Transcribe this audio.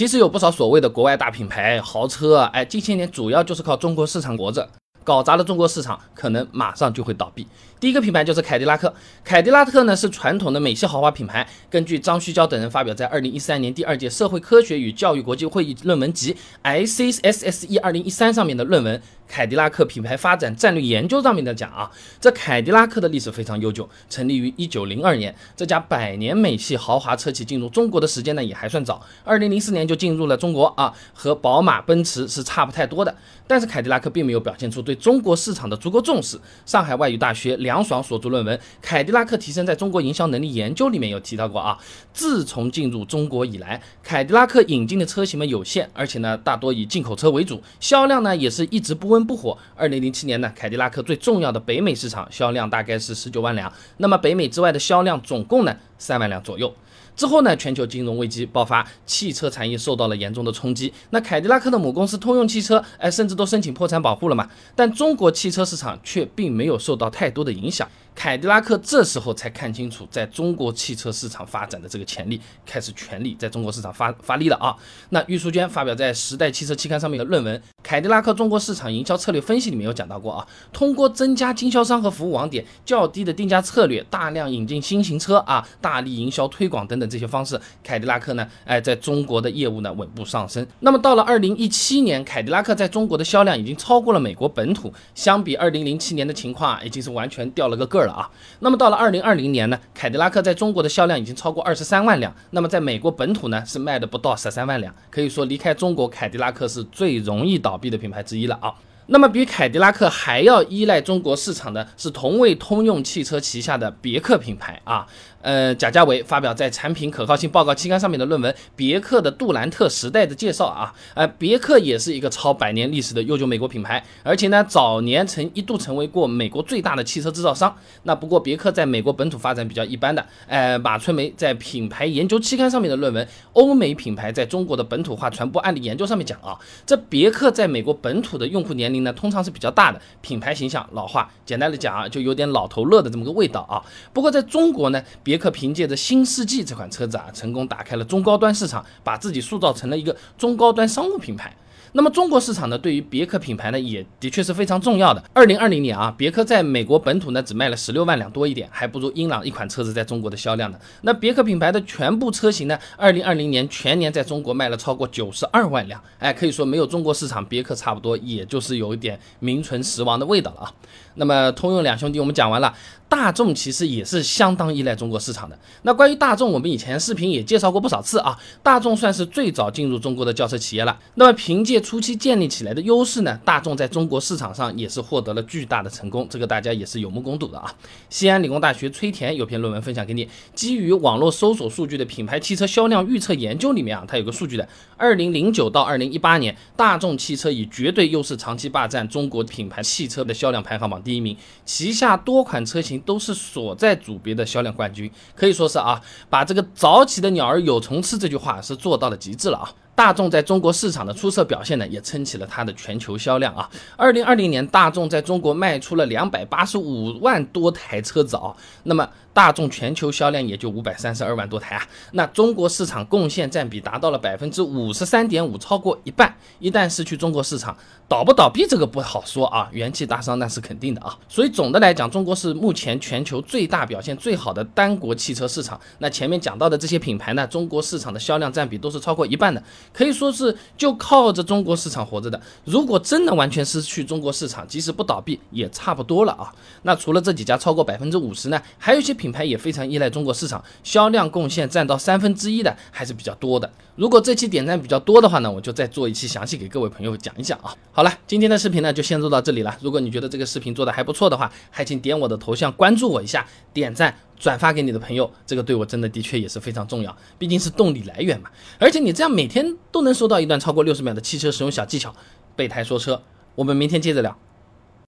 其实有不少所谓的国外大品牌豪车，哎，近些年主要就是靠中国市场活着。搞砸了中国市场，可能马上就会倒闭。第一个品牌就是凯迪拉克。凯迪拉克呢是传统的美系豪华品牌。根据张旭娇等人发表在二零一三年第二届社会科学与教育国际会议论文集 ICSSE 二零一三上面的论文《凯迪拉克品牌发展战略研究》上面的讲啊，这凯迪拉克的历史非常悠久，成立于一九零二年。这家百年美系豪华车企进入中国的时间呢也还算早，二零零四年就进入了中国啊，和宝马、奔驰是差不太多的。但是凯迪拉克并没有表现出对中国市场的足够重视。上海外语大学梁爽所著论文《凯迪拉克提升在中国营销能力研究》里面有提到过啊，自从进入中国以来，凯迪拉克引进的车型们有限，而且呢大多以进口车为主，销量呢也是一直不温不火。二零零七年呢，凯迪拉克最重要的北美市场销量大概是十九万辆，那么北美之外的销量总共呢三万辆左右。之后呢，全球金融危机爆发，汽车产业受到了严重的冲击。那凯迪拉克的母公司通用汽车，哎，甚至都申请破产保护了嘛。但中国汽车市场却并没有受到太多的影响。凯迪拉克这时候才看清楚在中国汽车市场发展的这个潜力，开始全力在中国市场发发力了啊！那玉淑娟发表在《时代汽车》期刊上面的论文《凯迪拉克中国市场营销策略分析》里面有讲到过啊，通过增加经销商和服务网点、较低的定价策略、大量引进新型车啊、大力营销推广等等这些方式，凯迪拉克呢，哎，在中国的业务呢稳步上升。那么到了二零一七年，凯迪拉克在中国的销量已经超过了美国本土，相比二零零七年的情况啊，已经是完全掉了个个儿了。啊，那么到了二零二零年呢，凯迪拉克在中国的销量已经超过二十三万辆，那么在美国本土呢是卖的不到十三万辆，可以说离开中国，凯迪拉克是最容易倒闭的品牌之一了啊。那么比凯迪拉克还要依赖中国市场的是同为通用汽车旗下的别克品牌啊。呃，贾家伟发表在《产品可靠性报告》期刊上面的论文《别克的杜兰特时代的介绍》啊，呃，别克也是一个超百年历史的悠久美国品牌，而且呢，早年曾一度成为过美国最大的汽车制造商。那不过别克在美国本土发展比较一般的。呃，马春梅在《品牌研究》期刊上面的论文《欧美品牌在中国的本土化传播案例研究》上面讲啊，这别克在美国本土的用户年龄那，通常是比较大的，品牌形象老化，简单的讲啊，就有点老头乐的这么个味道啊。不过在中国呢，别克凭借着新世纪这款车子啊，成功打开了中高端市场，把自己塑造成了一个中高端商务品牌。那么中国市场呢，对于别克品牌呢，也的确是非常重要的。二零二零年啊，别克在美国本土呢只卖了十六万辆多一点，还不如英朗一款车子在中国的销量呢。那别克品牌的全部车型呢，二零二零年全年在中国卖了超过九十二万辆，哎，可以说没有中国市场，别克差不多也就是有一点名存实亡的味道了啊。那么通用两兄弟我们讲完了，大众其实也是相当依赖中国市场的。那关于大众，我们以前视频也介绍过不少次啊，大众算是最早进入中国的轿车企业了。那么凭借初期建立起来的优势呢，大众在中国市场上也是获得了巨大的成功，这个大家也是有目共睹的啊。西安理工大学崔田有篇论文分享给你，基于网络搜索数据的品牌汽车销量预测研究里面啊，它有个数据的，二零零九到二零一八年，大众汽车以绝对优势长期霸占中国品牌汽车的销量排行榜第一名，旗下多款车型都是所在组别的销量冠军，可以说是啊，把这个早起的鸟儿有虫吃这句话是做到了极致了啊。大众在中国市场的出色表现呢，也撑起了它的全球销量啊。二零二零年，大众在中国卖出了两百八十五万多台车子啊。那么，大众全球销量也就五百三十二万多台啊。那中国市场贡献占比达到了百分之五十三点五，超过一半。一旦失去中国市场，倒不倒闭这个不好说啊，元气大伤那是肯定的啊。所以总的来讲，中国是目前全球最大表现最好的单国汽车市场。那前面讲到的这些品牌呢，中国市场的销量占比都是超过一半的。可以说是就靠着中国市场活着的。如果真的完全失去中国市场，即使不倒闭也差不多了啊。那除了这几家超过百分之五十呢，还有一些品品牌也非常依赖中国市场，销量贡献占到三分之一的还是比较多的。如果这期点赞比较多的话呢，我就再做一期详细给各位朋友讲一讲啊。好了，今天的视频呢就先做到这里了。如果你觉得这个视频做的还不错的话，还请点我的头像关注我一下，点赞。转发给你的朋友，这个对我真的的确也是非常重要，毕竟是动力来源嘛。而且你这样每天都能收到一段超过六十秒的汽车使用小技巧，备胎说车，我们明天接着聊。